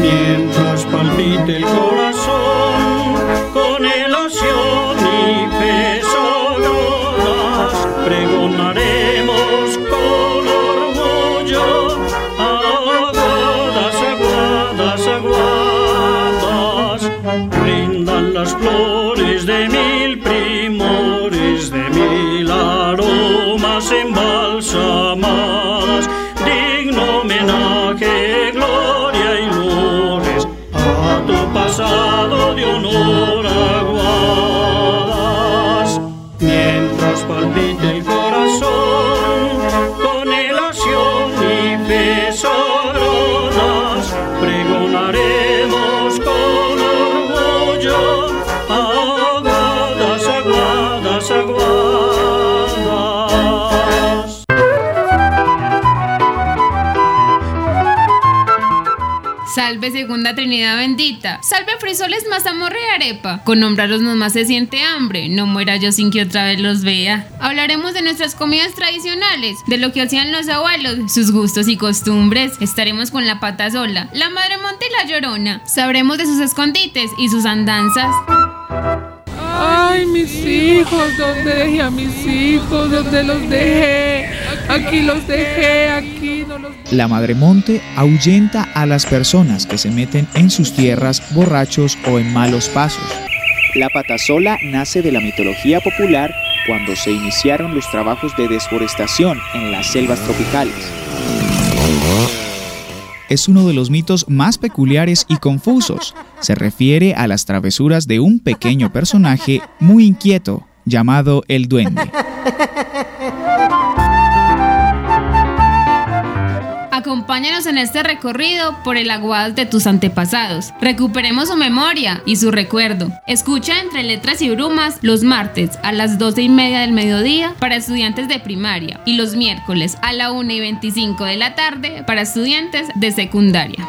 Mientras palpite el corazón Salve segunda Trinidad bendita. Salve frisoles, mazamorra y arepa. Con nombrarlos nomás se siente hambre. No muera yo sin que otra vez los vea. Hablaremos de nuestras comidas tradicionales, de lo que hacían los abuelos, sus gustos y costumbres. Estaremos con la pata sola, la madre monte y la llorona. Sabremos de sus escondites y sus andanzas. Ay, mis hijos, ¿dónde dejé a mis hijos? ¿Dónde los dejé? Aquí los dejé, aquí La Madre Monte ahuyenta a las personas que se meten en sus tierras borrachos o en malos pasos. La patasola nace de la mitología popular cuando se iniciaron los trabajos de desforestación en las selvas tropicales. Es uno de los mitos más peculiares y confusos. Se refiere a las travesuras de un pequeño personaje muy inquieto llamado el duende. Acompáñanos en este recorrido por el aguas de tus antepasados. Recuperemos su memoria y su recuerdo. Escucha entre letras y brumas los martes a las 12 y media del mediodía para estudiantes de primaria y los miércoles a la 1 y 25 de la tarde para estudiantes de secundaria.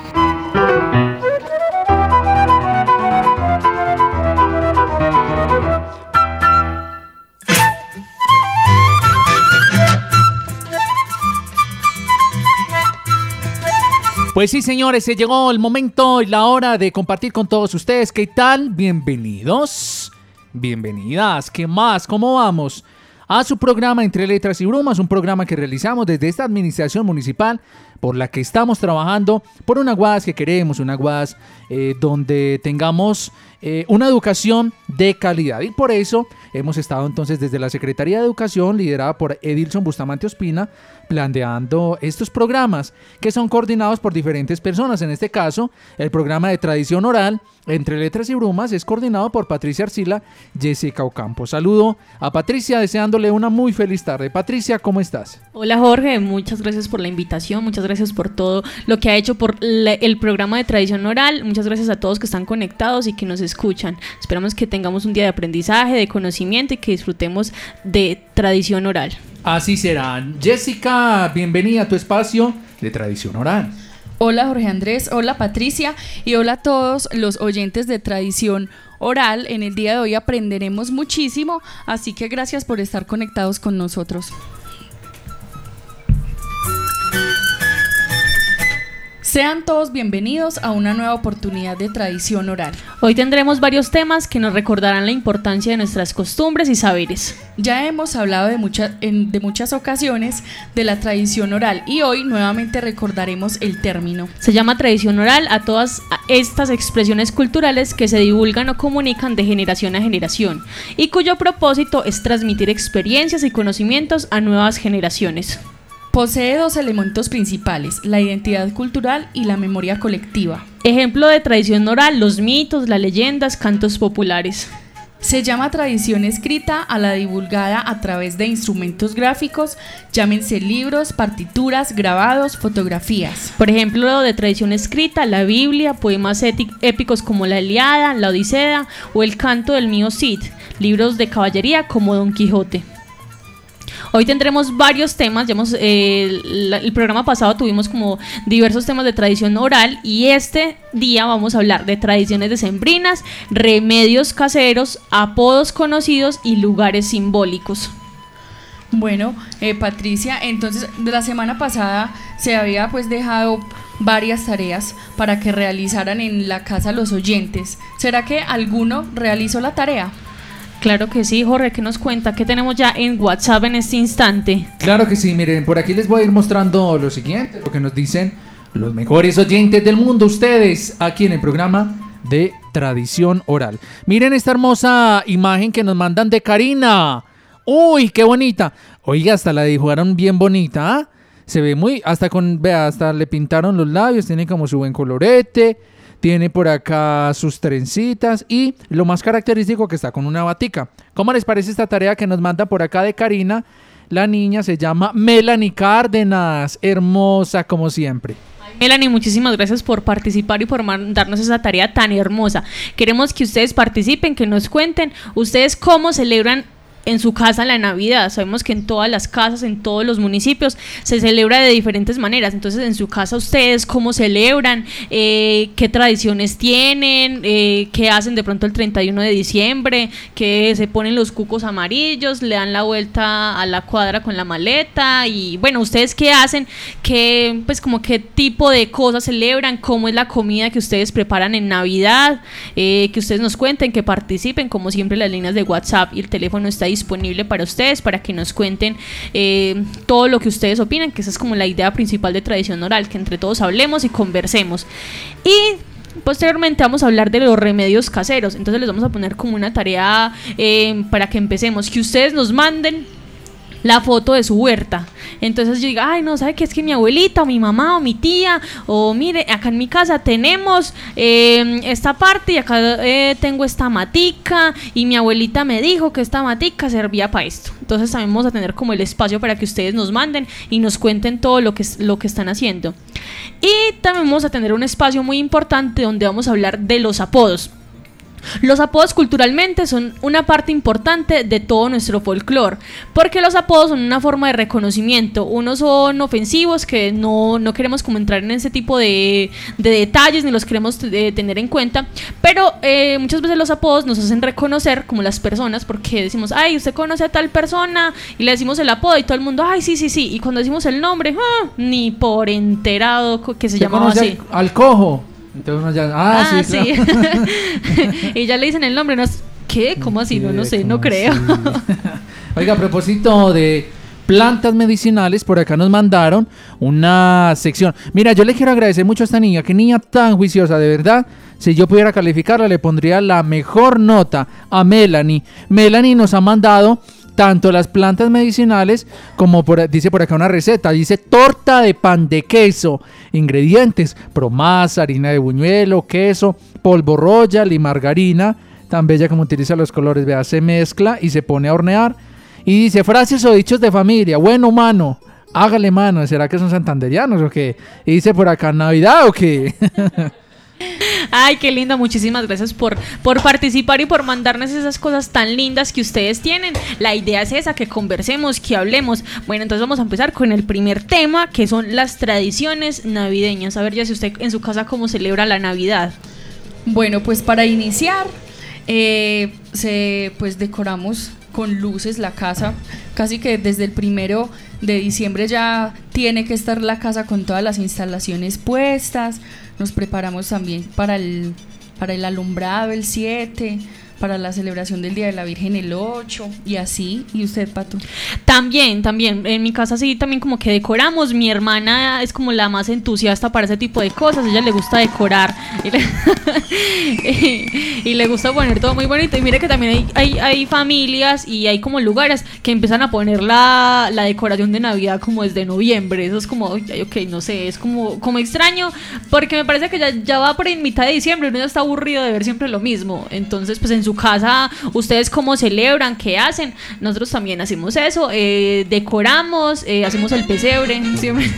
Pues sí, señores, se llegó el momento y la hora de compartir con todos ustedes. ¿Qué tal? Bienvenidos. Bienvenidas. ¿Qué más? ¿Cómo vamos? A su programa Entre Letras y Brumas, un programa que realizamos desde esta administración municipal por la que estamos trabajando por una guas que queremos, una guas eh, donde tengamos eh, una educación de calidad. Y por eso hemos estado entonces desde la Secretaría de Educación, liderada por Edilson Bustamante Ospina, planteando estos programas que son coordinados por diferentes personas. En este caso, el programa de tradición oral entre letras y brumas es coordinado por Patricia Arcila, Jessica Ocampo. Saludo a Patricia deseándole una muy feliz tarde. Patricia, ¿cómo estás? Hola Jorge, muchas gracias por la invitación, muchas gracias por todo lo que ha hecho por la- el programa de tradición oral, muchas gracias a todos que están conectados y que nos escuchan. Esperamos que tengamos un día de aprendizaje, de conocimiento y que disfrutemos de tradición oral. Así será. Jessica, bienvenida a tu espacio de tradición oral. Hola Jorge Andrés, hola Patricia y hola a todos los oyentes de Tradición Oral. En el día de hoy aprenderemos muchísimo, así que gracias por estar conectados con nosotros. Sean todos bienvenidos a una nueva oportunidad de Tradición Oral. Hoy tendremos varios temas que nos recordarán la importancia de nuestras costumbres y saberes. Ya hemos hablado de, mucha- en- de muchas ocasiones de la tradición oral y hoy nuevamente recordaremos el término. Se llama tradición oral a todas estas expresiones culturales que se divulgan o comunican de generación a generación y cuyo propósito es transmitir experiencias y conocimientos a nuevas generaciones. Posee dos elementos principales, la identidad cultural y la memoria colectiva. Ejemplo de tradición oral, los mitos, las leyendas, cantos populares. Se llama tradición escrita a la divulgada a través de instrumentos gráficos, llámense libros, partituras, grabados, fotografías. Por ejemplo, de tradición escrita, la Biblia, poemas épicos como la Eliada, la Odisea o el canto del mío Cid, libros de caballería como Don Quijote. Hoy tendremos varios temas, ya hemos, eh, el programa pasado tuvimos como diversos temas de tradición oral y este día vamos a hablar de tradiciones decembrinas, remedios caseros, apodos conocidos y lugares simbólicos. Bueno, eh, Patricia, entonces de la semana pasada se había pues dejado varias tareas para que realizaran en la casa los oyentes. ¿Será que alguno realizó la tarea? Claro que sí, Jorge, ¿qué nos cuenta? ¿Qué tenemos ya en WhatsApp en este instante? Claro que sí, miren, por aquí les voy a ir mostrando lo siguiente, lo que nos dicen los mejores oyentes del mundo, ustedes, aquí en el programa de Tradición Oral. Miren esta hermosa imagen que nos mandan de Karina. Uy, qué bonita. Oiga, hasta la dibujaron bien bonita, ¿ah? Se ve muy, hasta con, vea, hasta le pintaron los labios, tiene como su buen colorete. Tiene por acá sus trencitas y lo más característico que está con una batica. ¿Cómo les parece esta tarea que nos manda por acá de Karina? La niña se llama Melanie Cárdenas, hermosa como siempre. Melanie, muchísimas gracias por participar y por mandarnos esa tarea tan hermosa. Queremos que ustedes participen, que nos cuenten ustedes cómo celebran en su casa la Navidad. Sabemos que en todas las casas, en todos los municipios, se celebra de diferentes maneras. Entonces, en su casa, ustedes cómo celebran, Eh, qué tradiciones tienen, Eh, qué hacen de pronto el 31 de diciembre, que se ponen los cucos amarillos, le dan la vuelta a la cuadra con la maleta y bueno, ustedes qué hacen, qué pues como qué tipo de cosas celebran, cómo es la comida que ustedes preparan en Navidad, Eh, que ustedes nos cuenten, que participen, como siempre las líneas de WhatsApp y el teléfono está disponible para ustedes, para que nos cuenten eh, todo lo que ustedes opinan, que esa es como la idea principal de tradición oral, que entre todos hablemos y conversemos. Y Posteriormente vamos a hablar de los remedios caseros. Entonces les vamos a poner como una tarea eh, para que empecemos. Que ustedes nos manden la foto de su huerta. Entonces yo diga, ay, no, ¿sabe qué? Es que mi abuelita o mi mamá o mi tía, o mire, acá en mi casa tenemos eh, esta parte y acá eh, tengo esta matica y mi abuelita me dijo que esta matica servía para esto. Entonces también vamos a tener como el espacio para que ustedes nos manden y nos cuenten todo lo que, lo que están haciendo. Y también vamos a tener un espacio muy importante donde vamos a hablar de los apodos. Los apodos culturalmente son una parte importante de todo nuestro folclore, porque los apodos son una forma de reconocimiento. Unos son ofensivos, que no, no queremos como entrar en ese tipo de, de detalles, ni los queremos eh, tener en cuenta, pero eh, muchas veces los apodos nos hacen reconocer como las personas, porque decimos, ay, usted conoce a tal persona, y le decimos el apodo, y todo el mundo, ay, sí, sí, sí, y cuando decimos el nombre, ah, ni por enterado que se ¿Usted llamaba conoce así. Al, al cojo. Entonces uno ya, ah, Ah, sí, sí. claro. y ya le dicen el nombre, ¿no? es- ¿Qué? ¿Cómo así? No, no sé, no ¿Cómo creo. Oiga, a propósito de plantas medicinales, por acá nos mandaron una sección. Mira, yo le quiero agradecer mucho a esta niña, qué niña tan juiciosa, de verdad. Si yo pudiera calificarla, le pondría la mejor nota a Melanie. Melanie nos ha mandado tanto las plantas medicinales como por, dice por acá una receta, dice torta de pan de queso, ingredientes, promasa, harina de buñuelo, queso, polvo royal y margarina, tan bella como utiliza los colores, vea, se mezcla y se pone a hornear. Y dice frases o dichos de familia, bueno mano, hágale mano, ¿será que son santanderianos o qué? Y dice por acá Navidad o qué? Ay, qué lindo. Muchísimas gracias por, por participar y por mandarnos esas cosas tan lindas que ustedes tienen. La idea es esa, que conversemos, que hablemos. Bueno, entonces vamos a empezar con el primer tema, que son las tradiciones navideñas. A ver, ya si usted en su casa cómo celebra la Navidad. Bueno, pues para iniciar, eh, se, pues decoramos con luces la casa. Casi que desde el primero de diciembre ya tiene que estar la casa con todas las instalaciones puestas. Nos preparamos también para el, para el alumbrado el 7, para la celebración del Día de la Virgen el 8 y así. ¿Y usted, Pato? También, también, en mi casa sí, también como que decoramos. Mi hermana es como la más entusiasta para ese tipo de cosas. A ella le gusta decorar y le, y le gusta poner todo muy bonito. Y mire que también hay, hay, hay familias y hay como lugares que empiezan a poner la, la decoración de Navidad como desde noviembre. Eso es como, "Ay, ay, ok, no sé, es como, como extraño porque me parece que ya, ya va por en mitad de diciembre uno ya está aburrido de ver siempre lo mismo. Entonces, pues en su su casa, ustedes cómo celebran, qué hacen. Nosotros también hacemos eso, eh, decoramos, eh, hacemos el pesebre. siempre.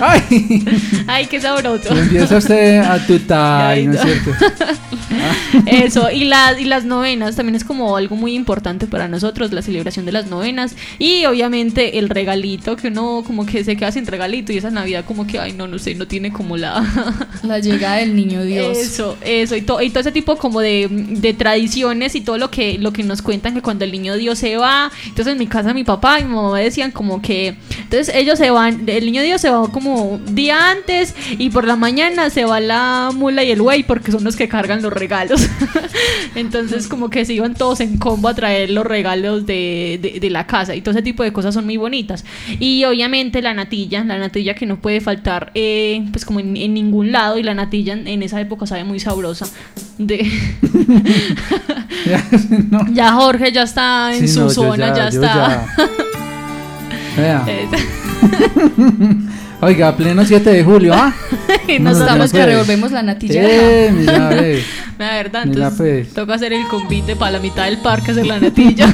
Ay, Ay, qué sabroso. empieza usted a tutar, Ay, ¿no es no. cierto? Eso, y, las y las novenas también es como algo muy importante para nosotros, la celebración de las novenas. Y obviamente el regalito, que uno como que se queda sin regalito y esa Navidad como que, ay, no, no sé, no tiene como la... La llegada del niño Dios. Eso, eso, y, to- y todo ese tipo como de, de tradiciones y todo lo que, lo que nos cuentan que cuando el niño Dios se va, entonces en mi casa mi papá y mi mamá decían como que, entonces ellos se van, el niño Dios se va como día antes y por la mañana se va la mula y el güey porque son los que cargan los regalos. entonces como que se iban todos en combo a traer los regalos de, de- de la casa y todo ese tipo de cosas son muy bonitas. Y obviamente la natilla, la natilla que no puede faltar eh, pues como en, en ningún lado y la natilla en, en esa época sabe muy sabrosa. De... Ya, no. ya Jorge ya está en Sí, su no, zona, ya, está. Eh, Oiga, pleno 7 de julio, ¿ah? y nos no, estamos que puede. revolvemos la natilla. Eh, mira, ve. La verdad, Mira, entonces pues. toca hacer el convite para la mitad del parque, hacer la natilla.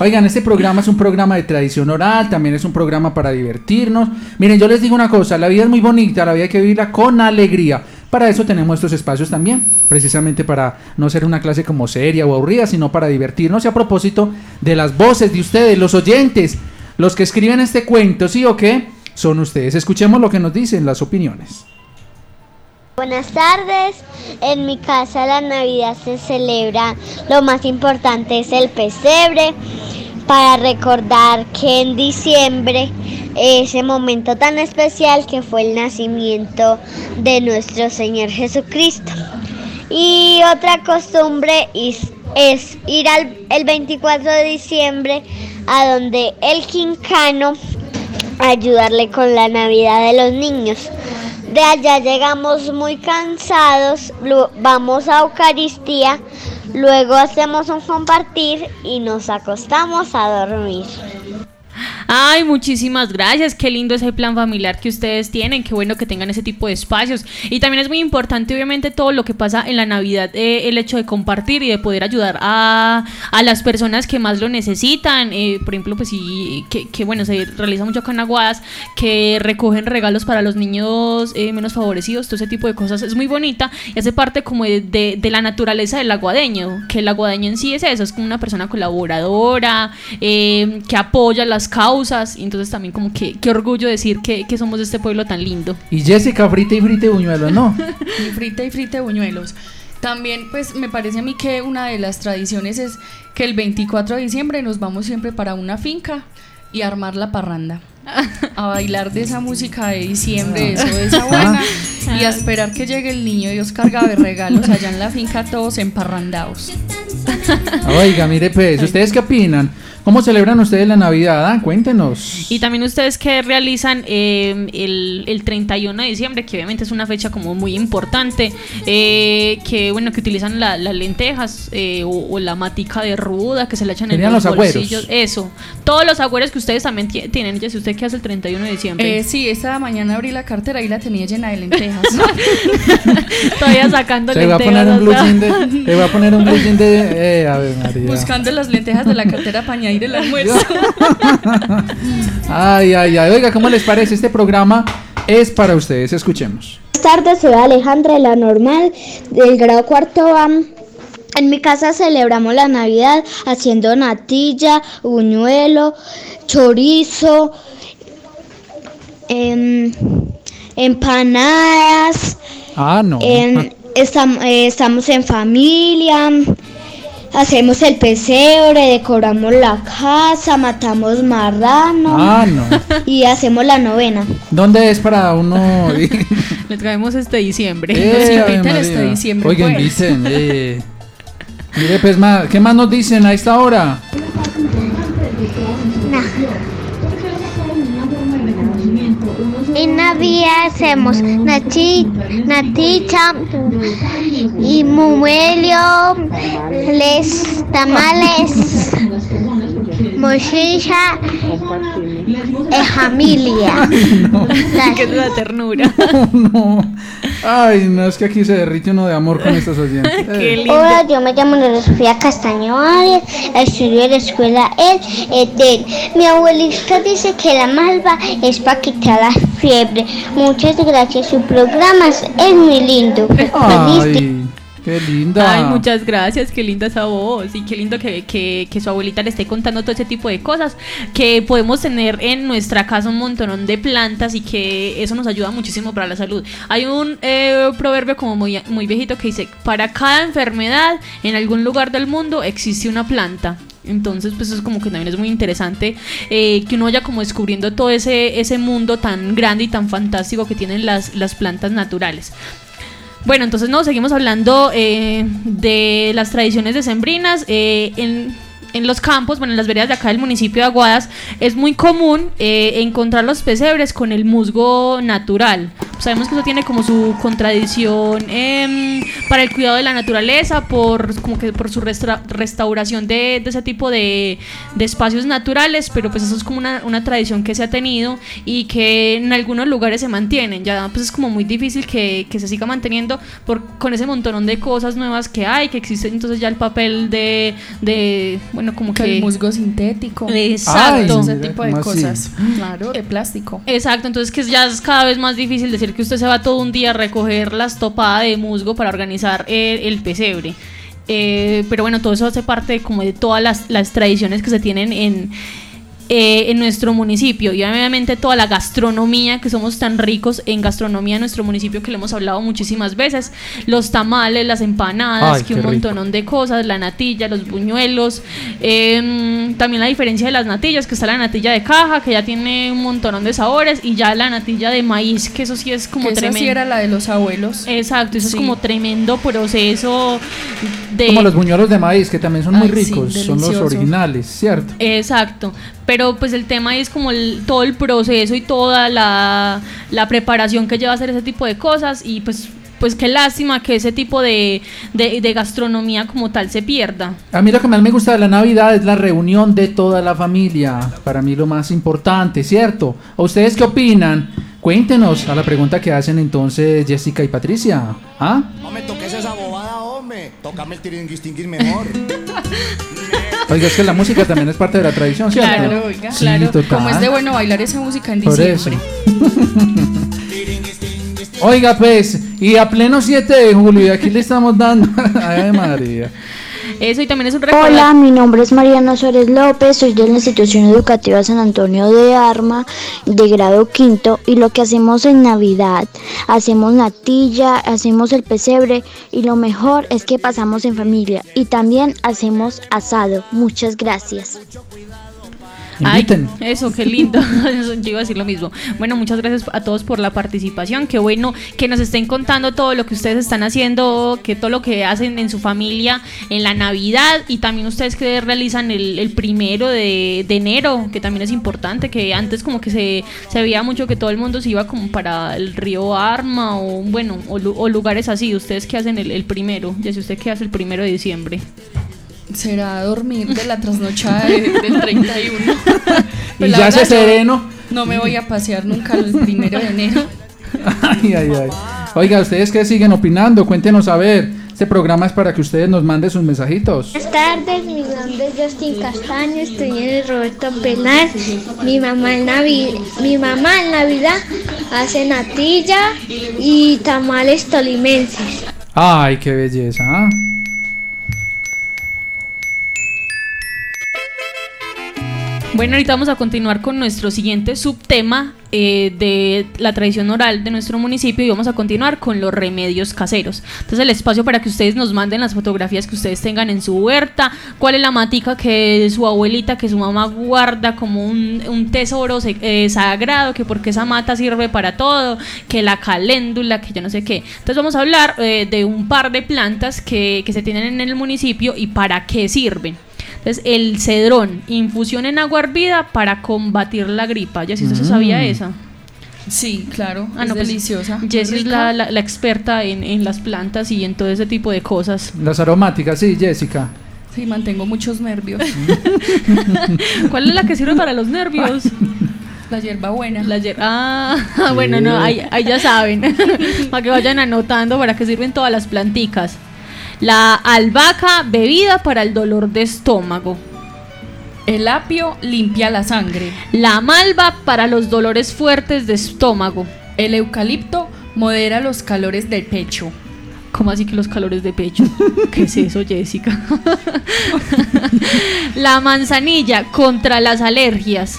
Oigan, este programa es un programa de tradición oral, también es un programa para divertirnos. Miren, yo les digo una cosa, la vida es muy bonita, la vida hay que vivirla con alegría. Para eso tenemos estos espacios también, precisamente para no ser una clase como seria o aburrida, sino para divertirnos. Y a propósito de las voces de ustedes, los oyentes, los que escriben este cuento, ¿sí o qué? Son ustedes. Escuchemos lo que nos dicen las opiniones. Buenas tardes. En mi casa la Navidad se celebra. Lo más importante es el pesebre para recordar que en diciembre ese momento tan especial que fue el nacimiento de nuestro Señor Jesucristo. Y otra costumbre es, ir al el 24 de diciembre a donde el quincano ayudarle con la Navidad de los niños. De allá llegamos muy cansados, vamos a Eucaristía, luego hacemos un compartir y nos acostamos a dormir. Ay, muchísimas gracias. Qué lindo ese plan familiar que ustedes tienen. Qué bueno que tengan ese tipo de espacios. Y también es muy importante, obviamente, todo lo que pasa en la Navidad, eh, el hecho de compartir y de poder ayudar a, a las personas que más lo necesitan. Eh, por ejemplo, pues sí, que, bueno, se realiza mucho acá en Aguadas, que recogen regalos para los niños eh, menos favorecidos. Todo ese tipo de cosas es muy bonita y hace parte como de, de- de la naturaleza del aguadeño. Que el aguadeño en sí es eso, es como una persona colaboradora, eh, que apoya las causas. Y entonces también como que qué orgullo decir que, que somos de este pueblo tan lindo. Y Jessica, frita y frita y buñuelo, ¿no? Y frita y frita de buñuelos. También, pues, me parece a mí que una de las tradiciones es que el 24 de diciembre nos vamos siempre para una finca y armar la parranda. A bailar de esa música de diciembre, eso de esa buena, y a esperar que llegue el niño Dios cargado de regalos allá en la finca, todos emparrandados. Oiga, mire pues, ¿ustedes qué opinan? ¿Cómo celebran ustedes la Navidad? ah? Cuéntenos. Y también ustedes que realizan eh, el, el 31 de diciembre, que obviamente es una fecha como muy importante, eh, que bueno, que utilizan la- las lentejas eh, o, o la matica de ruda que se le echan en los, los agüeros. bolsillos. Eso. Todos los agüeros que ustedes también tie- tienen. Ya si usted qué hace el 31 de diciembre. Eh, sí, esta mañana abrí la cartera y la tenía llena de lentejas. Todavía sacando Se va a lentejas. poner un blue hasta- jean de, se va a poner un blue de, eh, a ver, María. Buscando las lentejas de la cartera para añadir el almuerzo. Ay, ay, ay. Oiga, ¿cómo les parece? Este programa es para ustedes. Escuchemos. Buenas tardes, soy Alejandra de la Normal del grado cuarto A. En mi casa celebramos la Navidad haciendo natilla, buñuelo, chorizo, em, empanadas. Ah, no. em, estam- eh, estamos en familia. Hacemos el pesebre, decoramos la casa, matamos marrano Ah, no. y hacemos la novena. ¿Dónde es para uno? Le traemos este diciembre. Eh, este diciembre, Oigan, pues. dicen. eh. Mire, pues, ¿qué más nos dicen a esta hora? En Navidad hacemos nachi, naticha y mumelio, les tamales, mochicha es familia. Qué es la ternura. no. Ay, no, es que aquí se derrite uno de amor con estos oyentes. Qué Eh, lindo. Hola, yo me llamo Ana Sofía Castaño Arias, estudio en la escuela El Edén. Mi abuelita dice que la malva es para quitar la fiebre. Muchas gracias, su programa es muy lindo. Ay, qué linda. Ay, muchas gracias, qué linda esa voz y qué lindo que, que- que su abuelita le esté contando todo ese tipo de cosas, que podemos tener en nuestra casa un montón de plantas y que eso nos ayuda muchísimo para la salud. Hay un eh, proverbio como muy, muy viejito que dice, para cada enfermedad en algún lugar del mundo existe una planta. Entonces, pues es como que también es muy interesante eh, que uno vaya como descubriendo todo ese, mundo tan grande y tan fantástico que tienen las plantas naturales. Bueno, entonces no, seguimos hablando eh, de las tradiciones decembrinas. Eh, en, en los campos, bueno, en las veredas de acá del municipio de Aguadas, es muy común eh, encontrar los pesebres con el musgo natural. Sabemos que eso tiene como su contradicción em, para el cuidado de la naturaleza, por como que por su restauración de, de ese tipo de, de espacios naturales, pero pues eso es como una, una tradición que se ha tenido y que en algunos lugares se mantienen. Ya pues es como muy difícil que, que se siga manteniendo por, con ese montón de cosas nuevas que hay, que existen entonces ya el papel de, de bueno, como Que que... el musgo sintético. Exacto. Ese tipo de cosas. Claro, de plástico. Exacto, entonces que ya es cada vez más difícil decir que usted se va todo un día a recoger la estopada de musgo para organizar el, el pesebre. Eh, pero bueno, todo eso hace parte como de todas las, las tradiciones que se tienen en, eh, en nuestro municipio y obviamente toda la gastronomía que somos tan ricos en gastronomía en nuestro municipio que le hemos hablado muchísimas veces los tamales las empanadas Ay, que un rico. montón de cosas la natilla los buñuelos em, también la diferencia de las natillas que está la natilla de caja que ya tiene un montón de sabores y ya la natilla de maíz que eso sí es como Que esa tremendo sí era la de los abuelos. exacto eso Sí. es como tremendo proceso de Como los buñuelos de maíz, que también son muy Ay, sí, ricos, son los originales, ¿cierto? Exacto, pero pues el tema es como el- todo el proceso y toda la, la preparación que lleva a hacer ese tipo de cosas y pues pues qué lástima que ese tipo de, de- de gastronomía como tal se pierda. A mí lo que más me gusta de la Navidad es la reunión de toda la familia. Para mí lo más importante, ¿cierto? ¿A ustedes qué opinan? Cuéntenos a la pregunta que hacen entonces Jessica y Patricia. ¿Ah? No me toques esa bobada, hombre. Tócame el tiringuistinguis mejor. Oiga, es que la música también es parte de la tradición, ¿cierto? Claro, oiga. Sí, claro. total. Como es de bueno bailar esa música en Por diciembre. Oiga, pues, y a pleno 7 de julio, y aquí le estamos dando. Ay, María. Eso y también es un Hola, mi nombre es Mariana Suárez López, soy de la institución educativa San Antonio de Arma, de grado quinto, y lo que hacemos en Navidad, hacemos natilla, hacemos el pesebre, y lo mejor es que pasamos en familia, y también hacemos asado. Muchas gracias. Ay, Inviten. eso, qué lindo. Yo iba a decir lo mismo. Bueno, muchas gracias a todos por la participación. Qué bueno que nos estén contando todo lo que ustedes están haciendo, que todo lo que hacen en su familia en la Navidad y también ustedes que realizan el, el primero de, de enero, que también es importante, que antes como que se, se veía mucho que todo el mundo se iba como para el río Arma o bueno, o, o lugares así. Ustedes que hacen el, el primero, ya si usted qué hace el primero de diciembre. Será dormir de la trasnochada de- del 31. Y ya se sereno. No me voy a pasear nunca el primero de enero. Ay, ay, ay. Oiga, ¿ustedes qué siguen opinando? Cuéntenos a ver. Este programa es para que ustedes nos manden sus mensajitos. Buenas tardes, mi nombre es Justin Castaño, estoy en el Roberto Penal. Mi mamá en Navidad, mi mamá en Navidad hace natilla y tamales tolimenses. Ay, qué belleza. Bueno, ahorita vamos a continuar con nuestro siguiente subtema eh, de la tradición oral de nuestro municipio y vamos a continuar con los remedios caseros. Entonces el espacio para que ustedes nos manden las fotografías que ustedes tengan en su huerta, cuál es la matica que su abuelita, que su mamá guarda como un, un tesoro eh, sagrado, que porque esa mata sirve para todo, que la caléndula, que yo no sé qué. Entonces vamos a hablar eh, de un par de plantas que, que se tienen en el municipio y para qué sirven. Entonces, el cedrón, infusión en agua hervida para combatir la gripa. Ya si usted se sabía Mm. esa. Sí, claro. Ah, es no, pues, deliciosa. Jessie es la, la- la experta en, en las plantas y en todo ese tipo de cosas. Las aromáticas, sí, Jessica. Sí, mantengo muchos nervios. ¿Cuál es la que sirve para los nervios? La hierbabuena. La hier- ah, bueno, no, ahí, ahí ya saben. para que vayan anotando para que sirven todas las planticas. La albahaca, bebida para el dolor de estómago. El apio limpia la sangre. La malva para los dolores fuertes de estómago. El eucalipto modera los calores del pecho. ¿Cómo así que los calores de pecho? ¿Qué es eso, Jessica? la manzanilla contra las alergias.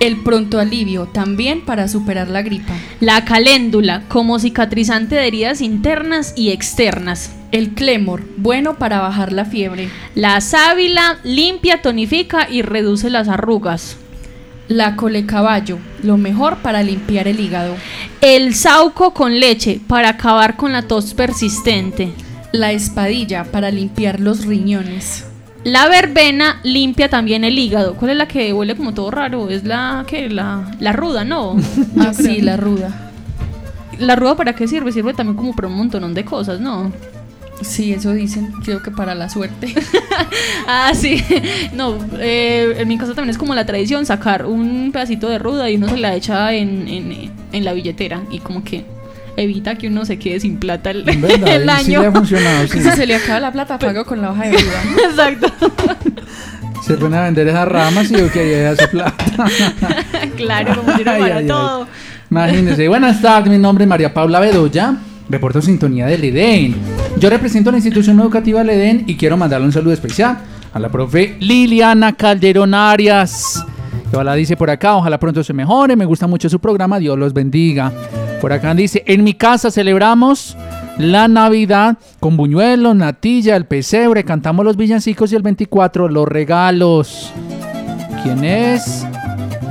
El pronto alivio también para superar la gripa. La caléndula como cicatrizante de heridas internas y externas. El clémor, bueno para bajar la fiebre. La sábila limpia, tonifica y reduce las arrugas. La colecaballo, lo mejor para limpiar el hígado. El sauco con leche para acabar con la tos persistente. La espadilla para limpiar los riñones. La verbena limpia también el hígado. ¿Cuál es la que huele como todo raro? Es la que la, la ruda, ¿no? Ah, sí, la ruda. ¿La ruda para qué sirve? Sirve también como para un montón de cosas, ¿no? Sí, eso dicen. Creo que para la suerte. Ah, sí. No, eh, en mi casa también es como la tradición sacar un pedacito de ruda y uno se la echa en, en, en la billetera y como que evita que uno se quede sin plata el, En verdad, el y sí año. le ha funcionado, sí. Si se le acaba la plata, pago con la hoja de ruda. Exacto. Se ponen a vender esas ramas y yo que ahí hace plata. claro, como si no Ay, todo. Imagínense. Buenas tardes, mi nombre es María Paula Bedoya. Reporto sintonía del EDEN. Yo represento a la institución educativa del EDEN y quiero mandarle un saludo especial a la profe Liliana Calderón Arias. que Ojalá dice por acá, ojalá pronto se mejore. Me gusta mucho su programa, Dios los bendiga. Por acá dice, en mi casa celebramos la Navidad con buñuelos, natilla, el pesebre, cantamos los villancicos y el 24 los regalos. ¿Quién es?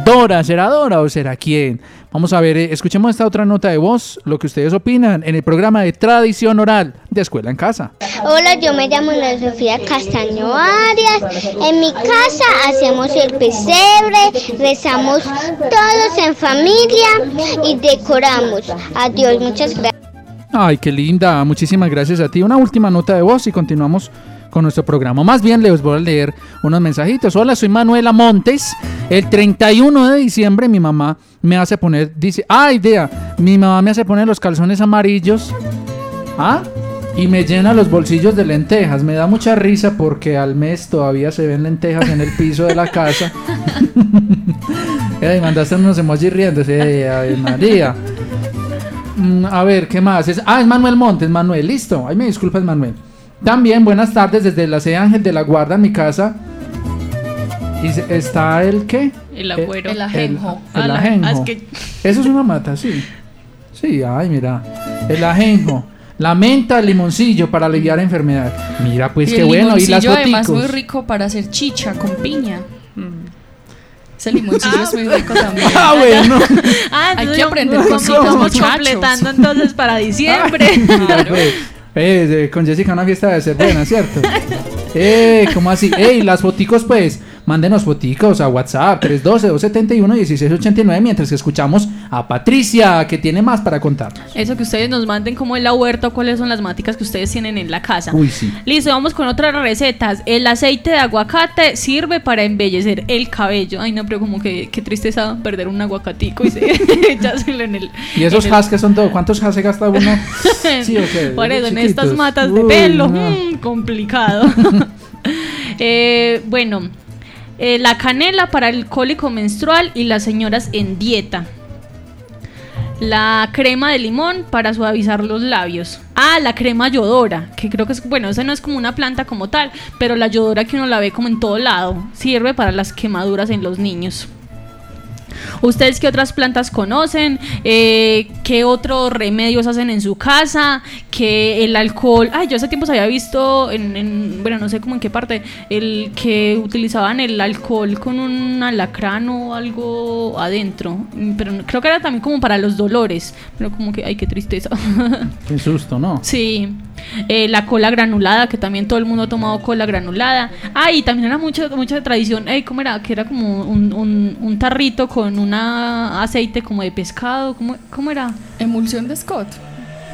Dora, ¿será Dora o será quién? Vamos a ver, eh, escuchemos esta otra nota de voz, lo que ustedes opinan en el programa de tradición oral de Escuela en Casa. Hola, yo me llamo Ana Sofía Castaño Arias. En mi casa hacemos el pesebre, rezamos todos en familia y decoramos. Adiós, muchas gracias. Ay, qué linda. Muchísimas gracias a ti. Una última nota de voz y continuamos con nuestro programa. Más bien les voy a leer unos mensajitos. Hola, soy Manuela Montes. El 31 de diciembre mi mamá me hace poner, dice, ah, idea, mi mamá me hace poner los calzones amarillos. ¿Ah? Y me llena los bolsillos de lentejas. Me da mucha risa porque al mes todavía se ven lentejas en el piso de la casa. Mandaste unos emojis riéndose. Ay, María. Mm, a ver, ¿qué más? Es, ah, es Manuel Montes, Manuel, listo. Ay, me disculpas, Manuel. También buenas tardes desde la sede Ángel de la Guarda en mi casa. Y está el qué? El agüero. El ajenjo. El, Ah, ajenjo. ah, es que- Eso es una mata, sí. Sí, ay, mira. El ajenjo. La menta, el limoncillo para aliviar enfermedad. Mira, pues y qué bueno. Y las limoncillo además muy rico para hacer chicha con piña. Mm. Ese limoncillo es muy rico también. Ah, bueno. Ah, Hay que aprender vamos- cositas, completando entonces para diciembre. Pues. Eh, eh, con Jessica una fiesta debe ser buena, ¿cierto? Eh, ¿cómo así? Ey, las foticos, pues, mándenos foticos a WhatsApp 312-271-1689 mientras que escuchamos a Patricia, que tiene más para contarnos. Eso que ustedes nos manden como en la huerta o cuáles son las máticas que ustedes tienen en la casa. Uy, sí. Listo, vamos con otras recetas. El aceite de aguacate sirve para embellecer el cabello. Ay, no, pero como que qué tristeza perder un aguacatico y se echárselo en el. Y esos el- has que son todo, ¿cuántos has se gasta uno? Sí, ok, Por eso, en estas matas de Uy, pelo. no. mm, complicado. Eh, bueno, eh, la canela para el cólico menstrual y las señoras en dieta. La crema de limón para suavizar los labios. Ah, la crema yodora, que creo que es, bueno, esa no es como una planta como tal, pero la yodora que uno la ve como en todo lado, sirve para las quemaduras en los niños. ¿Ustedes qué otras plantas conocen? Eh, ¿Qué otros remedios hacen en su casa? Que el alcohol... Ay, yo hace tiempo se había visto en, en- Bueno, no sé cómo en qué parte. El que utilizaban el alcohol con un alacrán o algo adentro. Mm, Pero creo que era también como para los dolores. Pero como que... Ay, qué tristeza. Qué susto, ¿no? Sí, Eh, la cola granulada, que también todo el mundo ha tomado cola granulada. Ah, y también era mucha, mucha tradición, eh, ¿cómo era? Que era como un, un- un tarrito con una aceite como de pescado, ¿cómo, cómo era? Emulsión de Scott.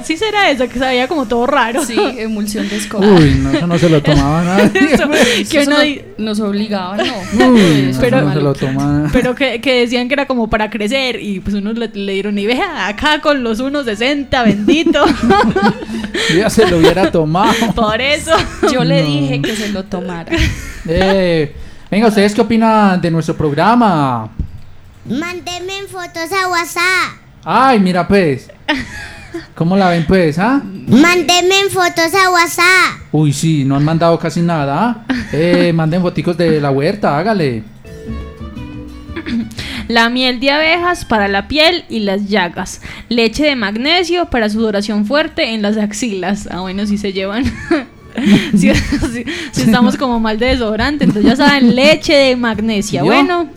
Sí será eso, que sabía como todo raro. Sí, emulsión de escoba. Uy, no, eso no se lo tomaba nadie. Eso, que Eso uno no- di- nos obligaban, no. Uy, no, Pero- no se lo tomaba. pero que, que decían que era como para crecer y pues uno le, le dieron y vea acá con los 1.60, bendito. Yo ya se lo hubiera tomado. Por eso. Yo le No. dije que se lo tomara. Eh, venga, ¿ustedes qué opinan de nuestro programa? Mándenme fotos a WhatsApp. Ay, mira pues. ¿Cómo la ven pues, ah? Mándenme fotos a WhatsApp. Uy, sí, no han mandado casi nada. Eh, manden foticos de la huerta, hágale. La miel de abejas para la piel y las llagas. Leche de magnesio para sudoración fuerte en las axilas. Ah, bueno, si se llevan. si, si- si estamos como mal de desodorante, entonces ya saben, leche de magnesia. ¿Yo? Bueno.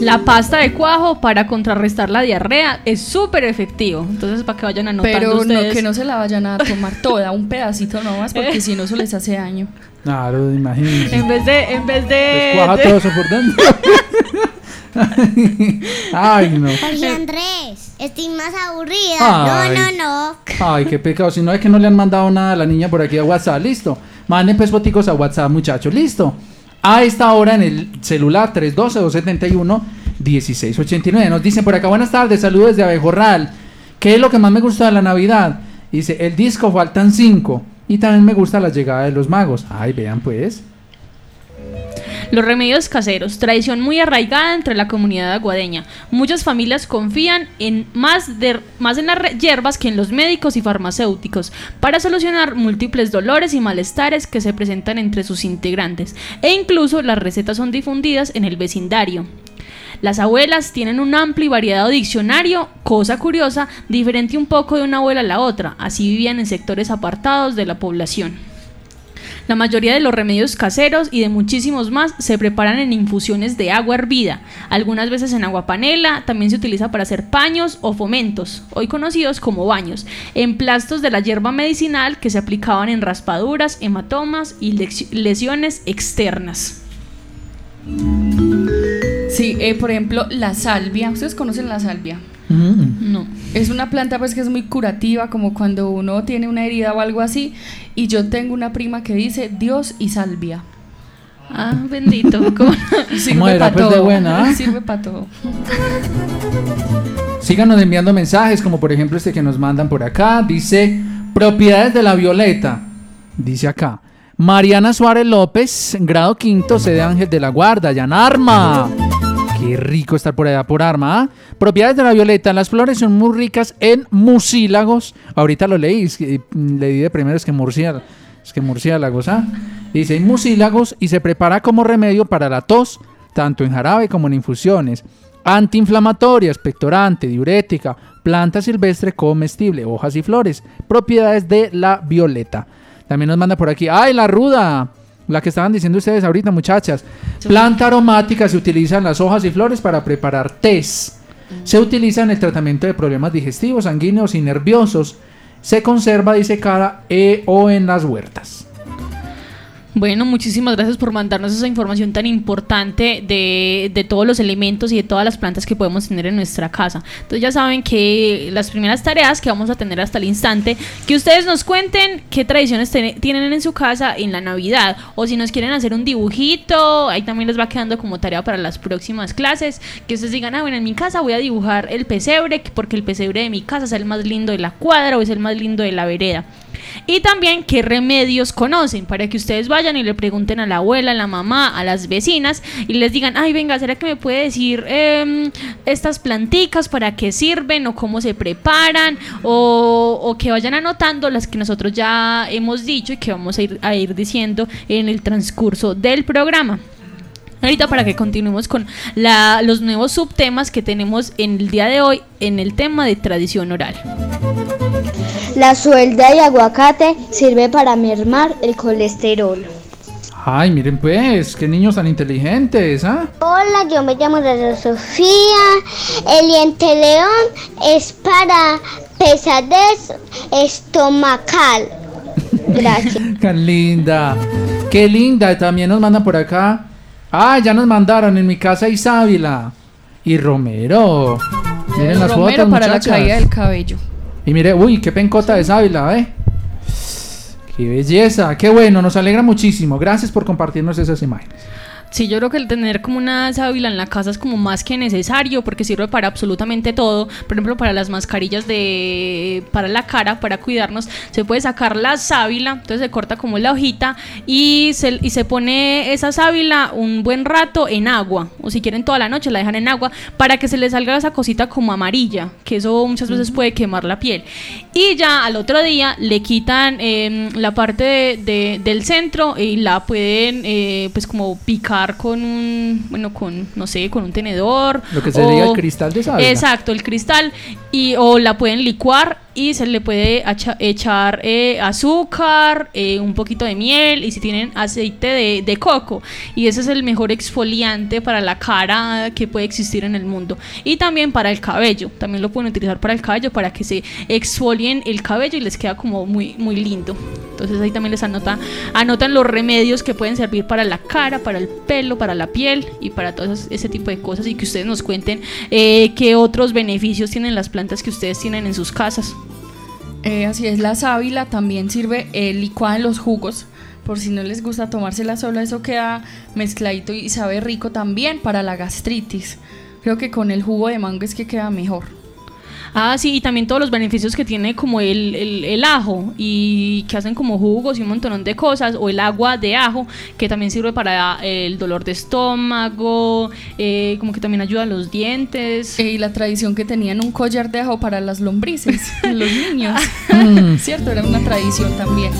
La pasta de cuajo para contrarrestar la diarrea es súper efectivo. Entonces, para que vayan anotando Pero no, ustedes. que no se la vayan a tomar toda, un pedacito nomás, porque si no, eso les hace daño. Claro, imagínense. En vez de. En vez de. Descuaja de- todo eso por dentro. Ay, no. Jorge Andrés, estoy más aburrida. Ay. No, no, no. Ay, qué pecado. Si no es que no le han mandado nada a la niña por aquí a WhatsApp. Listo. Manden pues foticos a WhatsApp, muchachos. Listo. A esta hora en el celular 312-271-1689. Nos dicen por acá, buenas tardes, saludos desde Abejorral. ¿Qué es lo que más me gusta de la Navidad? Dice, el disco faltan cinco. Y también me gusta la llegada de los magos. Ay, vean pues. Los remedios caseros, tradición muy arraigada entre la comunidad aguadeña. Muchas familias confían en más, de, más en las hierbas que en los médicos y farmacéuticos para solucionar múltiples dolores y malestares que se presentan entre sus integrantes. E incluso las recetas son difundidas en el vecindario. Las abuelas tienen un amplio y variado diccionario, cosa curiosa, diferente un poco de una abuela a la otra, así vivían en sectores apartados de la población. La mayoría de los remedios caseros y de muchísimos más se preparan en infusiones de agua hervida, algunas veces en agua panela, también se utiliza para hacer paños o fomentos, hoy conocidos como baños, emplastos de la hierba medicinal que se aplicaban en raspaduras, hematomas y lesiones externas. Sí, eh, por ejemplo, la salvia. ¿Ustedes conocen la salvia? No. Es una planta pues que es muy curativa, como cuando uno tiene una herida o algo así. Y yo tengo una prima que dice Dios y salvia. Ah, bendito. ¿Cómo? Sirve para pues, de todo. buena, ah? Sirve para todo. Síganos enviando mensajes, como por ejemplo este que nos mandan por acá. Dice, propiedades de la Violeta. Dice acá. Mariana Suárez López, grado quinto, sede Ángel de la Guarda, Arma. Qué rico estar por allá por Arma. ¿ah? Propiedades de la Violeta. Las flores son muy ricas en mucílagos. Ahorita lo leí, mm, leí de primero, es que murciélagos. Es que murciélagos, ¿ah? Dice, hay mucílagos y se prepara como remedio para la tos, tanto en jarabe como en infusiones. Antiinflamatoria, expectorante, diurética, planta silvestre comestible, hojas y flores. Propiedades de la violeta. También nos manda por aquí. ¡Ay, la ruda! La que estaban diciendo ustedes ahorita, muchachas. Planta aromática se utilizan las hojas y flores para preparar tés. Se utiliza en el tratamiento de problemas digestivos, sanguíneos y nerviosos. Se conserva disecada eh, o en las huertas. Bueno, muchísimas gracias por mandarnos esa información tan importante de, de todos los elementos y de todas las plantas que podemos tener en nuestra casa. Entonces ya saben que las primeras tareas que vamos a tener hasta el instante, que ustedes nos cuenten qué tradiciones ten- tienen en su casa en la Navidad o si nos quieren hacer un dibujito, ahí también les va quedando como tarea para las próximas clases, que ustedes digan, ah, bueno, en mi casa voy a dibujar el pesebre, porque el pesebre de mi casa es el más lindo de la cuadra o es el más lindo de la vereda. Y también qué remedios conocen para que ustedes vayan y le pregunten a la abuela, a la mamá, a las vecinas y les digan, ay, venga, ¿será que me puede decir em, estas planticas para qué sirven o cómo se preparan? O, o que vayan anotando las que nosotros ya hemos dicho y que vamos a ir, a ir diciendo en el transcurso del programa. Ahorita para que continuemos con la- los nuevos subtemas que tenemos en el día de hoy en el tema de tradición oral. La suelda y aguacate sirve para mermar el colesterol. Ay, miren pues, qué niños tan inteligentes, ¿ah? Hola, yo me llamo Rosa Sofía. El diente león es para pesadez estomacal. Gracias. Qué linda. Qué linda. También nos mandan por acá. Ah, ya nos mandaron en mi casa Isávila. Y Romero. Miren las Romero fotos, para muchachas. la caída del cabello. Y mire, uy, qué pencota de sábila, ¿eh? Qué belleza, qué bueno, nos alegra muchísimo. Gracias por compartirnos esas imágenes. Sí, yo creo que el tener como una sábila en la casa es como más que necesario porque sirve para absolutamente todo. Por ejemplo, para las mascarillas de para la cara, para cuidarnos, se puede sacar la sábila, entonces se corta como la hojita y se, y se pone esa sábila un buen rato en agua. O si quieren toda la noche la dejan en agua para que se le salga esa cosita como amarilla, que eso muchas veces puede quemar la piel. Y ya al otro día le quitan eh, la parte de- de- del centro y la pueden eh, pues como picar con un, bueno, con, no sé, con un tenedor. Lo que se le diga el cristal de sábila. Exacto, el cristal. Y, o la pueden licuar y se le puede echar eh, azúcar, eh, un poquito de miel y si tienen aceite de, de coco. Y ese es el mejor exfoliante para la cara que puede existir en el mundo. Y también para el cabello. También lo pueden utilizar para el cabello para que se exfolien el cabello y les queda como muy, muy lindo. Entonces ahí también les anota, anotan los remedios que pueden servir para la cara, para el pelo, para la piel y para todo ese, tipo de cosas y que ustedes nos cuenten eh, qué otros beneficios tienen las plantas que ustedes tienen en sus casas. Eh, así es, la sábila también sirve eh, licuada en los jugos. Por si no les gusta tomársela sola, eso queda mezcladito y sabe rico también para la gastritis. Creo que con el jugo de mango es que queda mejor. Ah, sí, y también todos los beneficios que tiene como el, el- el ajo y que hacen como jugos y un montón de cosas, o el agua de ajo, que también sirve para el dolor de estómago, eh, como que también ayuda a los dientes. Eh, y la tradición que tenían un collar de ajo para las lombrices, los niños. Mm. Cierto, era una tradición también.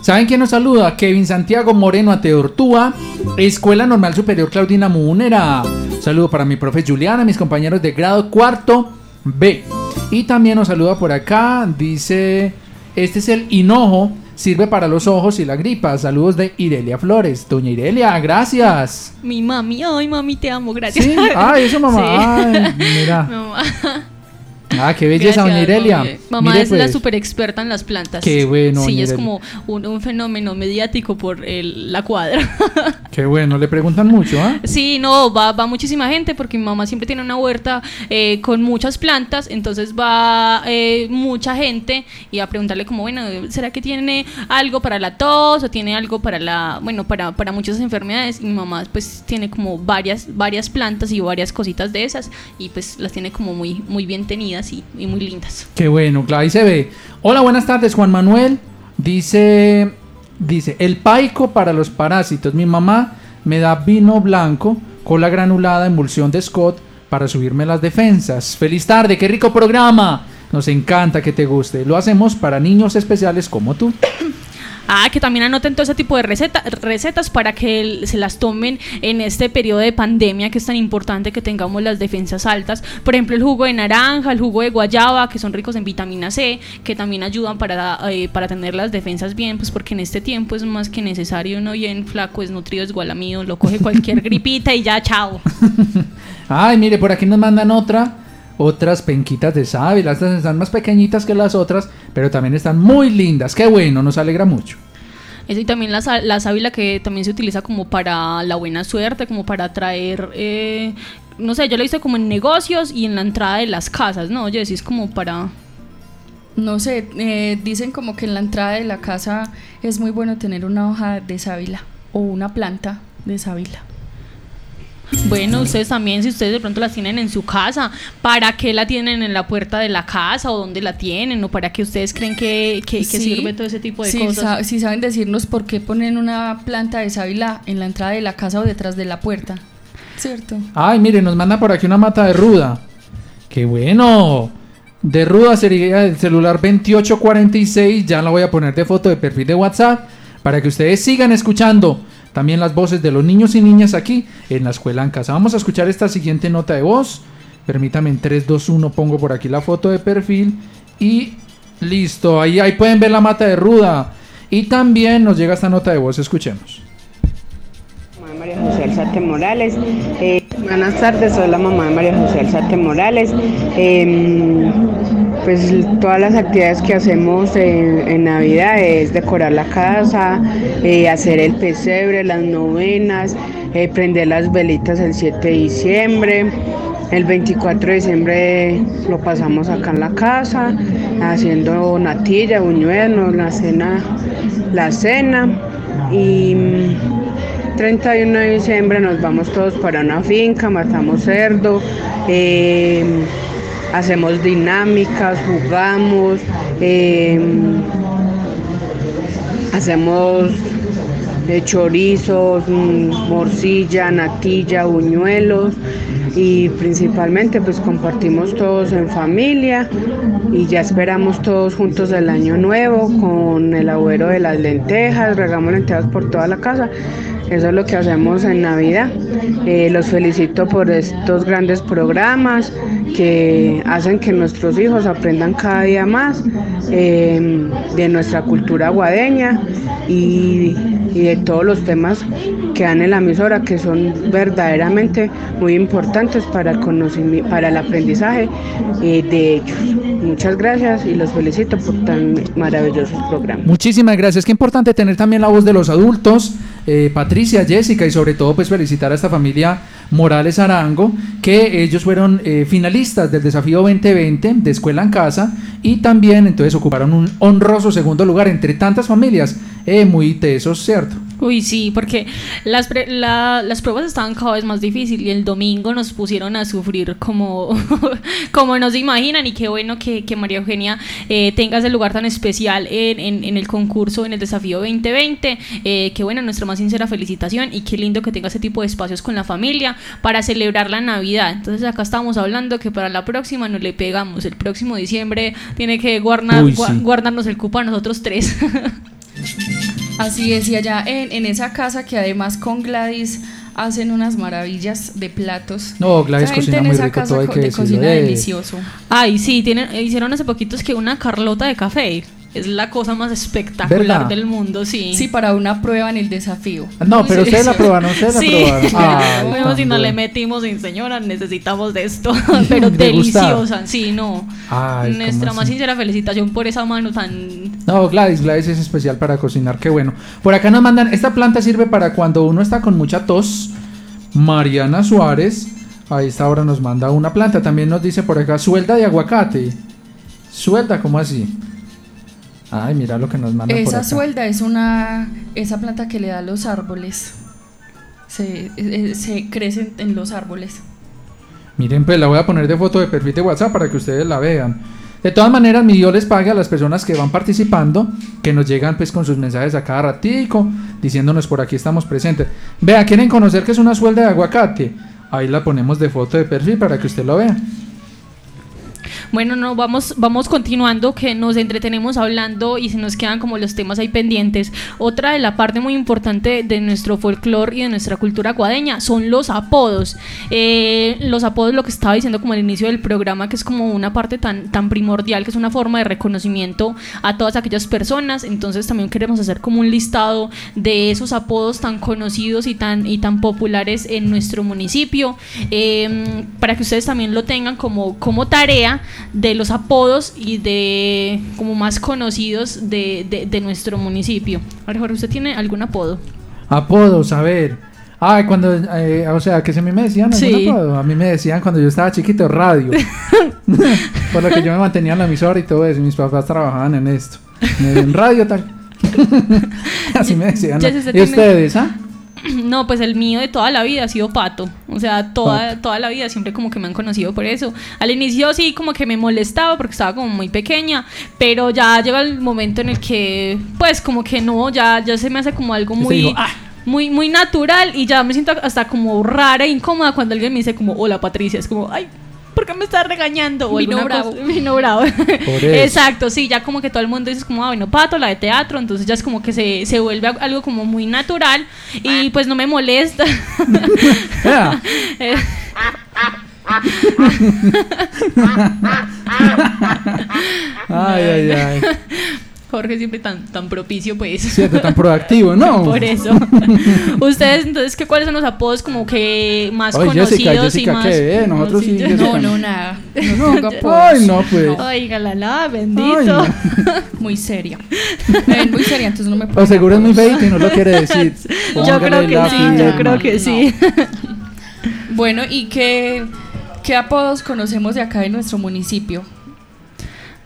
¿Saben quién nos saluda? Kevin Santiago Moreno Ateortúa, Escuela Normal Superior Claudina Munera. Saludo para mi profe Juliana, mis compañeros de grado cuarto B. Y también nos saluda por acá, dice, este es el hinojo, sirve para los ojos y la gripa. Saludos de Irelia Flores. Doña Irelia, gracias. Mi mami, ay mami, te amo, gracias. Sí, ay, eso mamá. Ay, mira. Mamá. Ah, qué belleza, Gracias, Irelia. mami. Mamá Mire, es la pues, super experta en las plantas. Qué bueno, Sí, es como un, un fenómeno mediático por el- la cuadra. Qué bueno, le preguntan mucho, ¿ah? Sí, no, va, va muchísima gente porque mi mamá siempre tiene una huerta eh, con muchas plantas, entonces va eh, mucha gente y a preguntarle como, bueno, ¿será que tiene algo para la tos o tiene algo para la, bueno, para, para muchas enfermedades? Y mi mamá pues tiene como varias, varias plantas y varias cositas de esas y pues las tiene como muy, muy bien tenidas y, muy lindas. Qué bueno, claro, ahí se ve. Hola, buenas tardes, Juan Manuel. Dice, dice, el paico para los parásitos. Mi mamá me da vino blanco, cola granulada, emulsión de Scott para subirme las defensas. Feliz tarde, qué rico programa. Nos encanta que te guste. Lo hacemos para niños especiales como tú. Ah, que también anoten todo ese tipo de receta- recetas para que se las tomen en este periodo de pandemia que es tan importante que tengamos las defensas altas. Por ejemplo, el jugo de naranja, el jugo de guayaba, que son ricos en vitamina C, que también ayudan para, eh, para tener las defensas bien, pues porque en este tiempo es más que necesario uno bien flaco, desnutrido, esgualamido, lo coge cualquier gripita y ya, chao. Ay, mire, por aquí nos mandan otra. Otras penquitas de sábila. Estas están más pequeñitas que las otras, pero también están muy lindas. Qué bueno, nos alegra mucho. Eso y también la, la sábila que también se utiliza como para la buena suerte, como para traer, eh, no sé, yo lo hice como en negocios y en la entrada de las casas, ¿no? Oye, sí es como para... No sé, eh, dicen como que en la entrada de la casa es muy bueno tener una hoja de sábila o una planta de sábila. Bueno, ustedes también, si ustedes de pronto las tienen en su casa, ¿para qué la tienen en la puerta de la casa o dónde la tienen? ¿O para qué ustedes creen que, que- que Sí, sirve todo ese tipo de sí, cosas? sa- si saben decirnos por qué ponen una planta de sábila en la entrada de la casa o detrás de la puerta. ¿Cierto? Ay, mire, nos manda por aquí una mata de ruda. ¡Qué bueno! De ruda sería el celular 2846. Ya la voy a poner de foto de perfil de WhatsApp para que ustedes sigan escuchando también las voces de los niños y niñas aquí en la escuela en casa. Vamos a escuchar esta siguiente nota de voz. Permítame en 3, 2, 1 pongo por aquí la foto de perfil y listo. Ahí, ahí pueden ver la mata de ruda. Y también nos llega esta nota de voz. Escuchemos. María José Alzate Morales. Eh, buenas tardes, soy la mamá de María José Alzate Morales. Eh, pues todas las actividades que hacemos en, Navidad es decorar la casa, eh, hacer el pesebre, las novenas, eh, prender las velitas el 7 de diciembre. El 24 de diciembre lo pasamos acá en la casa, haciendo natilla, buñuelos, la cena, la cena. Y mm, 31 de diciembre nos vamos todos para una finca, matamos cerdo, eh, hacemos dinámicas, jugamos, eh, hacemos eh, chorizos, mm, morcilla, natilla, buñuelos y principalmente pues compartimos todos en familia y ya esperamos todos juntos el año nuevo con el agüero de las lentejas, regamos lentejas por toda la casa. Eso es lo que hacemos en Navidad. Eh, los felicito por estos grandes programas que hacen que nuestros hijos aprendan cada día más eh, de nuestra cultura guadeña y, y de todos los temas que dan en la emisora que son verdaderamente muy importantes para el conocimiento, para el aprendizaje eh, de ellos. Muchas gracias y los felicito por tan maravillosos programas. Muchísimas gracias. Qué importante tener también la voz de los adultos, eh, Patricia, Jessica y sobre todo pues felicitar a esta familia Morales Arango, que ellos fueron eh, finalistas del desafío 2020 de Escuela en Casa y también entonces ocuparon un honroso segundo lugar entre tantas familias eh, muy tesos, ¿cierto? Uy, sí, porque las, pre- la- las pruebas estaban cada vez más difíciles y el domingo nos pusieron a sufrir como, como no se imaginan y qué bueno que, que María Eugenia eh, tenga ese lugar tan especial en, en- en el concurso, en el desafío 2020. Eh, qué bueno, nuestra más sincera felicitación y qué lindo que tenga ese tipo de espacios con la familia para celebrar la Navidad. Entonces acá estamos hablando que para la próxima no le pegamos. El próximo diciembre tiene que guardar, Uy, sí. guardarnos el cupo a nosotros tres. Así es, y allá en, en esa casa que además con Gladys hacen unas maravillas de platos. No, Gladys cocina en muy esa rico, casa todo hay que de cocina delicioso. Ay, sí, tienen, hicieron hace poquitos que una Carlota de café. Es la cosa más espectacular ¿Verdad? del mundo, sí. Sí, para una prueba en el desafío. No, pero ustedes la probaron, ustedes la Sí. probaron. Ay, tan si no le metimos sin señora, necesitamos de esto. pero De gustar. deliciosa, sí, no. Ay, ¿cómo Nuestra más así? sincera felicitación por esa mano tan. No, Gladys, Gladys es especial para cocinar, qué bueno. Por acá nos mandan, esta planta sirve para cuando uno está con mucha tos. Mariana Suárez, a esta hora nos manda una planta. También nos dice por acá, suelda de aguacate. Suelda, ¿cómo así? Ay, mira lo que nos manda por Esa acá. suelda es una esa planta que le da a los árboles. Se, eh, se crecen en los árboles. Miren, pues la voy a poner de foto de perfil de WhatsApp para que ustedes la vean. De todas maneras, mi Dios les pague a las personas que van participando, que nos llegan pues con sus mensajes a cada ratico, diciéndonos por aquí estamos presentes. Vea, ¿quieren conocer qué es una suelda de aguacate? Ahí la ponemos de foto de perfil para que usted lo vea. Bueno, no, vamos, vamos continuando, que nos entretenemos hablando y se nos quedan como los temas ahí pendientes. Otra de la parte muy importante de nuestro folclore y de nuestra cultura cuadeña son los apodos. Eh, los apodos, lo que estaba diciendo como al inicio del programa, que es como una parte tan, tan primordial, que es una forma de reconocimiento a todas aquellas personas. Entonces también queremos hacer como un listado de esos apodos tan conocidos y tan, y tan populares en nuestro municipio, eh, para que ustedes también lo tengan como, como tarea de los apodos y de como más conocidos de, de- de nuestro municipio. Ahora, Jorge, ¿usted tiene algún apodo? Apodos, a ver. Ay, cuando, eh, o sea, que si a mí me decían Sí. apodo, a mí me decían cuando yo estaba chiquito radio. Por lo que yo me mantenía en la emisora y todo eso, y mis papás trabajaban en esto. En radio tal. Así me decían. ¿Y tiene- ustedes, ah? No, pues el mío de toda la vida ha sido Pato. O sea, toda, toda la vida siempre como que me han conocido por eso. Al inicio sí como que me molestaba porque estaba como muy pequeña, pero ya llega el momento en el que pues como que no, ya, ya se me hace como algo Usted muy... "Ah". Muy, muy natural y ya me siento hasta como rara e incómoda cuando alguien me dice como, hola Patricia, es como, ay, ¿por qué me estás regañando? O Vino bravo. cosa- Vino bravo. Exacto, sí, ya como que todo el mundo dice como, ah, bueno, Pato, la de teatro, entonces ya es como que se, se vuelve algo como muy natural y pues no me molesta. Ay, ay, ay. Jorge siempre tan, tan propicio, pues. Cierto, tan proactivo, ¿no? Por eso. Ustedes, entonces, ¿qué, ¿cuáles son los apodos como que más Oye, conocidos Jessica, y más... ¿qué? Nosotros sí, yo- Jessica. No, no, nada. No No. Ay, no, pues. Oiga, la la, bendito. Ay, no. Muy seria. Ven muy seria, entonces no me O puedo. seguro es muy feito y no lo quiere decir. yo creo que sí, yo creo que sí. Bueno, ¿y qué, ¿Qué apodos conocemos de acá de nuestro municipio?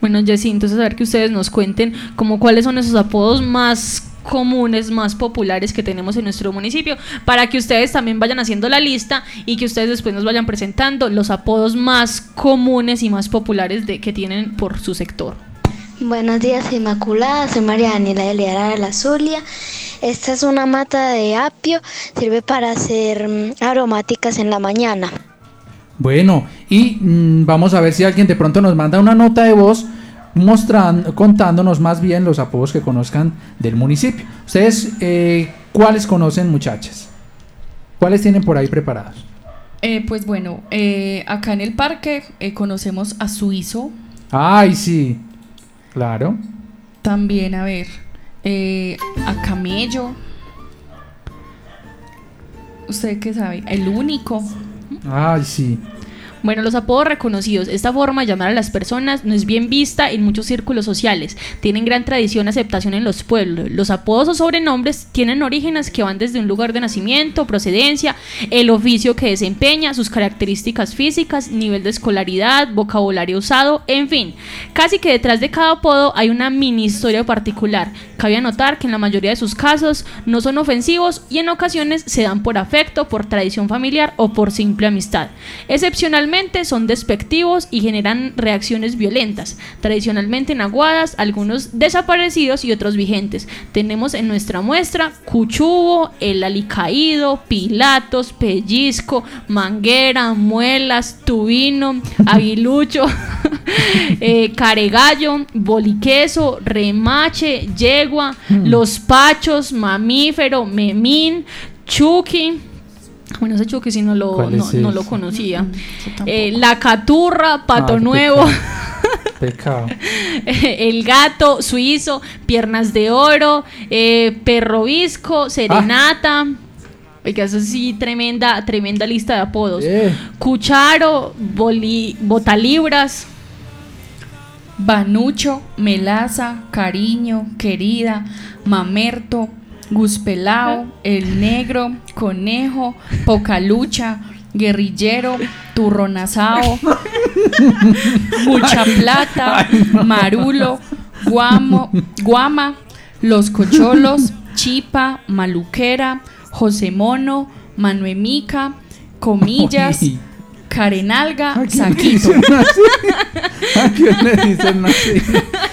Bueno, Jessy, entonces a ver que ustedes nos cuenten como cuáles son esos apodos más comunes, más populares que tenemos en nuestro municipio, para que ustedes también vayan haciendo la lista y que ustedes después nos vayan presentando los apodos más comunes y más populares de, que tienen por su sector. Buenos días, Inmaculada. Soy María Daniela de Liara de la Zulia. Esta es una mata de apio. Sirve para hacer mm, aromáticas en la mañana. Bueno, y mm, vamos a ver si alguien de pronto nos manda una nota de voz mostrando, contándonos más bien los apodos que conozcan del municipio. Ustedes, eh, ¿cuáles conocen, muchachas? ¿Cuáles tienen por ahí preparados? Eh, pues bueno, eh, acá en el parque conocemos a Suizo. Ay, sí, claro. También, a ver, a Camello. ¿Usted qué sabe? El único. Ay, sí. Bueno, los apodos reconocidos. Esta forma de llamar a las personas no es bien vista en muchos círculos sociales. Tienen gran tradición y aceptación en los pueblos. Los apodos o sobrenombres tienen orígenes que van desde un lugar de nacimiento, procedencia, el oficio que desempeña, sus características físicas, nivel de escolaridad, vocabulario usado, en fin. Casi que detrás de cada apodo hay una mini historia particular. Cabe anotar que en la mayoría de sus casos no son ofensivos y en ocasiones se dan por afecto, por tradición familiar o por simple amistad. Excepcionalmente son despectivos y generan reacciones violentas, tradicionalmente en aguadas, algunos desaparecidos y otros vigentes. Tenemos en nuestra muestra Cuchubo, el alicaído, Pilatos, Pellizco, Manguera, Muelas, Tubino, Aguilucho, eh, Caregallo, Boliqueso, Remache, Yegua, Los Pachos, Mamífero, Memín, Chucky. Bueno, ese Chucky sí no lo, ¿Cuál no, lo conocía. Eh, la Caturra, Pato Ah, qué Nuevo. Pecado. El gato suizo, piernas de oro, eh, perro visco, serenata. Oiga, eso sí, tremenda, tremenda lista de apodos. Eh. Cucharo, boli, botalibras. Banucho, Melaza, Cariño, Querida, Mamerto, Guspelao, El Negro, Conejo, Pocalucha, Guerrillero, Turronazao, Mucha Plata, Marulo, Guamo, Guama, Los Cocholos, Chipa, Maluquera, José Mono, Manuemica, Comillas. Carenalga, ¿A Saquito. ¿A quién le dicen así?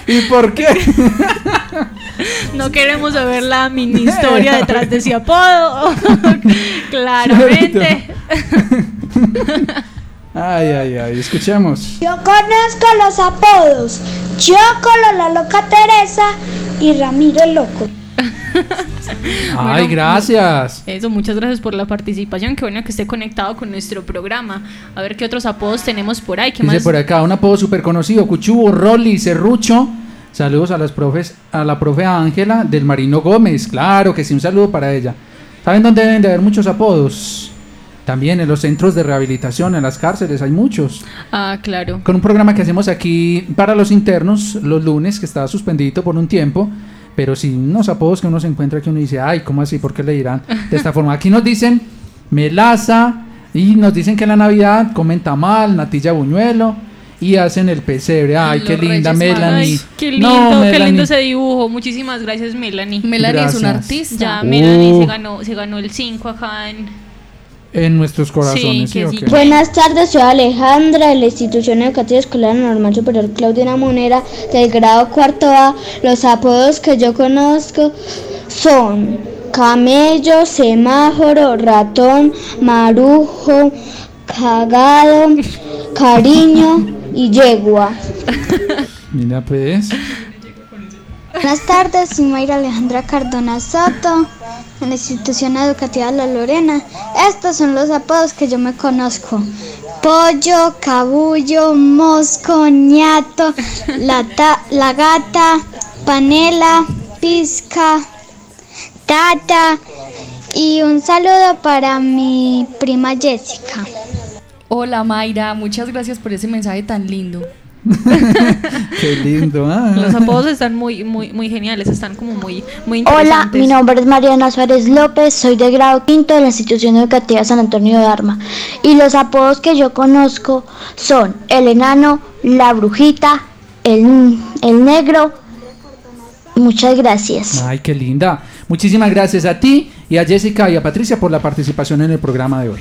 ¿Y por qué? No queremos saber la mini historia detrás de ese apodo. Claramente. Ay, ay, ay, escuchemos. Yo conozco los apodos. Chocolo, la loca Teresa y Ramiro el loco. Ay, gracias. Eso, muchas gracias por la participación. Qué bueno que esté conectado con nuestro programa. A ver qué otros apodos tenemos por ahí. ¿Qué Dice más? por acá un apodo súper conocido, Cuchubo, Rolly, Serrucho. Saludos a las profes, a la profe Ángela del Marino Gómez. Claro que sí, un saludo para ella. ¿Saben dónde deben de haber muchos apodos? También en los centros de rehabilitación, en las cárceles, hay muchos. Ah, claro. Con un programa que hacemos aquí para los internos los lunes, que estaba suspendido por un tiempo. Pero sí, unos apodos que uno se encuentra que uno dice, ay, ¿cómo así? ¿Por qué le dirán de esta forma? Aquí nos dicen melaza y nos dicen que en la Navidad comen tamal, natilla buñuelo y hacen el pesebre. Ay, qué linda. Melanie. Ay, qué lindo, No, qué Melanie. lindo ese dibujo. Muchísimas gracias, Melanie. Melanie es una artista. Ya, Melanie Uh. se ganó, se ganó el 5 acá en. En nuestros corazones. Buenas tardes, soy Alejandra de la institución educativa escolar normal superior Claudia Monera del grado cuarto A. Los apodos que yo conozco son camello, semáforo, ratón, marujo, cagado, cariño y yegua. Mira, pues. Buenas tardes, soy Mayra Alejandra Cardona Soto, en la institución educativa La Lorena. Estos son los apodos que yo me conozco. Pollo, cabullo, mosco, ñato, la, ta- la gata, panela, pizca, tata y un saludo para mi prima Jessica. Hola Mayra, muchas gracias por ese mensaje tan lindo. Qué lindo. ah. Los apodos están muy, muy, muy geniales, están como muy, muy Hola, interesantes. mi nombre es Mariana Suárez López, soy de grado quinto de la institución educativa San Antonio de Arma. Y los apodos que yo conozco son el enano, la brujita, el, el negro. Muchas gracias. Ay, qué linda. Muchísimas gracias a ti y a Jessica y a Patricia por la participación en el programa de hoy.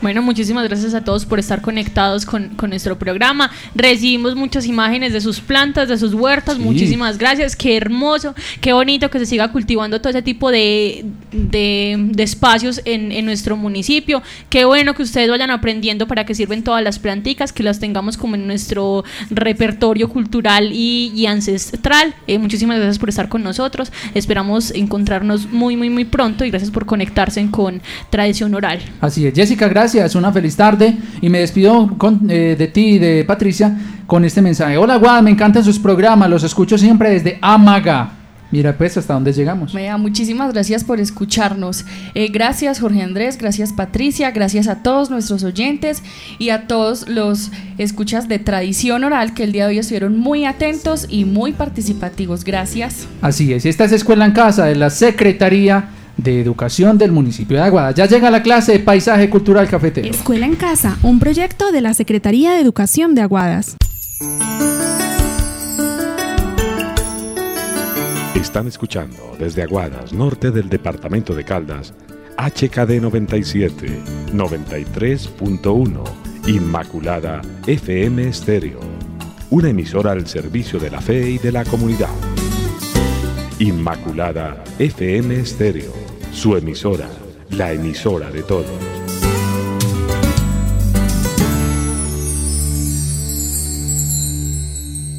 Bueno, muchísimas gracias a todos por estar conectados con, con nuestro programa. Recibimos muchas imágenes de sus plantas, de sus huertas. Sí. Muchísimas gracias. Qué hermoso, qué bonito que se siga cultivando todo ese tipo de, de- de espacios en, en nuestro municipio. Qué bueno que ustedes vayan aprendiendo para que sirven todas las planticas, que las tengamos como en nuestro repertorio cultural y, y ancestral. Eh, muchísimas gracias por estar con nosotros. Esperamos encontrarnos muy, muy, muy pronto y gracias por conectarse con Tradición Oral. Así es, Jessica, gracias. Una feliz tarde. Y me despido con- eh, de ti y de Patricia con este mensaje. Hola, Guad, me encantan sus programas. Los escucho siempre desde Amaga. Mira, pues, hasta dónde llegamos. Vea, muchísimas gracias por escucharnos. Eh, gracias Jorge Andrés, gracias Patricia, gracias a todos nuestros oyentes y a todos los escuchas de tradición oral que el día de hoy estuvieron muy atentos y muy participativos. Gracias. Así es, esta es Escuela en Casa de la Secretaría de Educación del municipio de Aguada. Ya llega la clase de Paisaje Cultural Cafetero. Escuela en Casa, un proyecto de la Secretaría de Educación de Aguadas. Están escuchando desde Aguadas, norte del departamento de Caldas, HKD 97, 93.1, Inmaculada FM Estéreo, una emisora al servicio de la fe y de la comunidad. Inmaculada FM Estéreo, su emisora, la emisora de todos.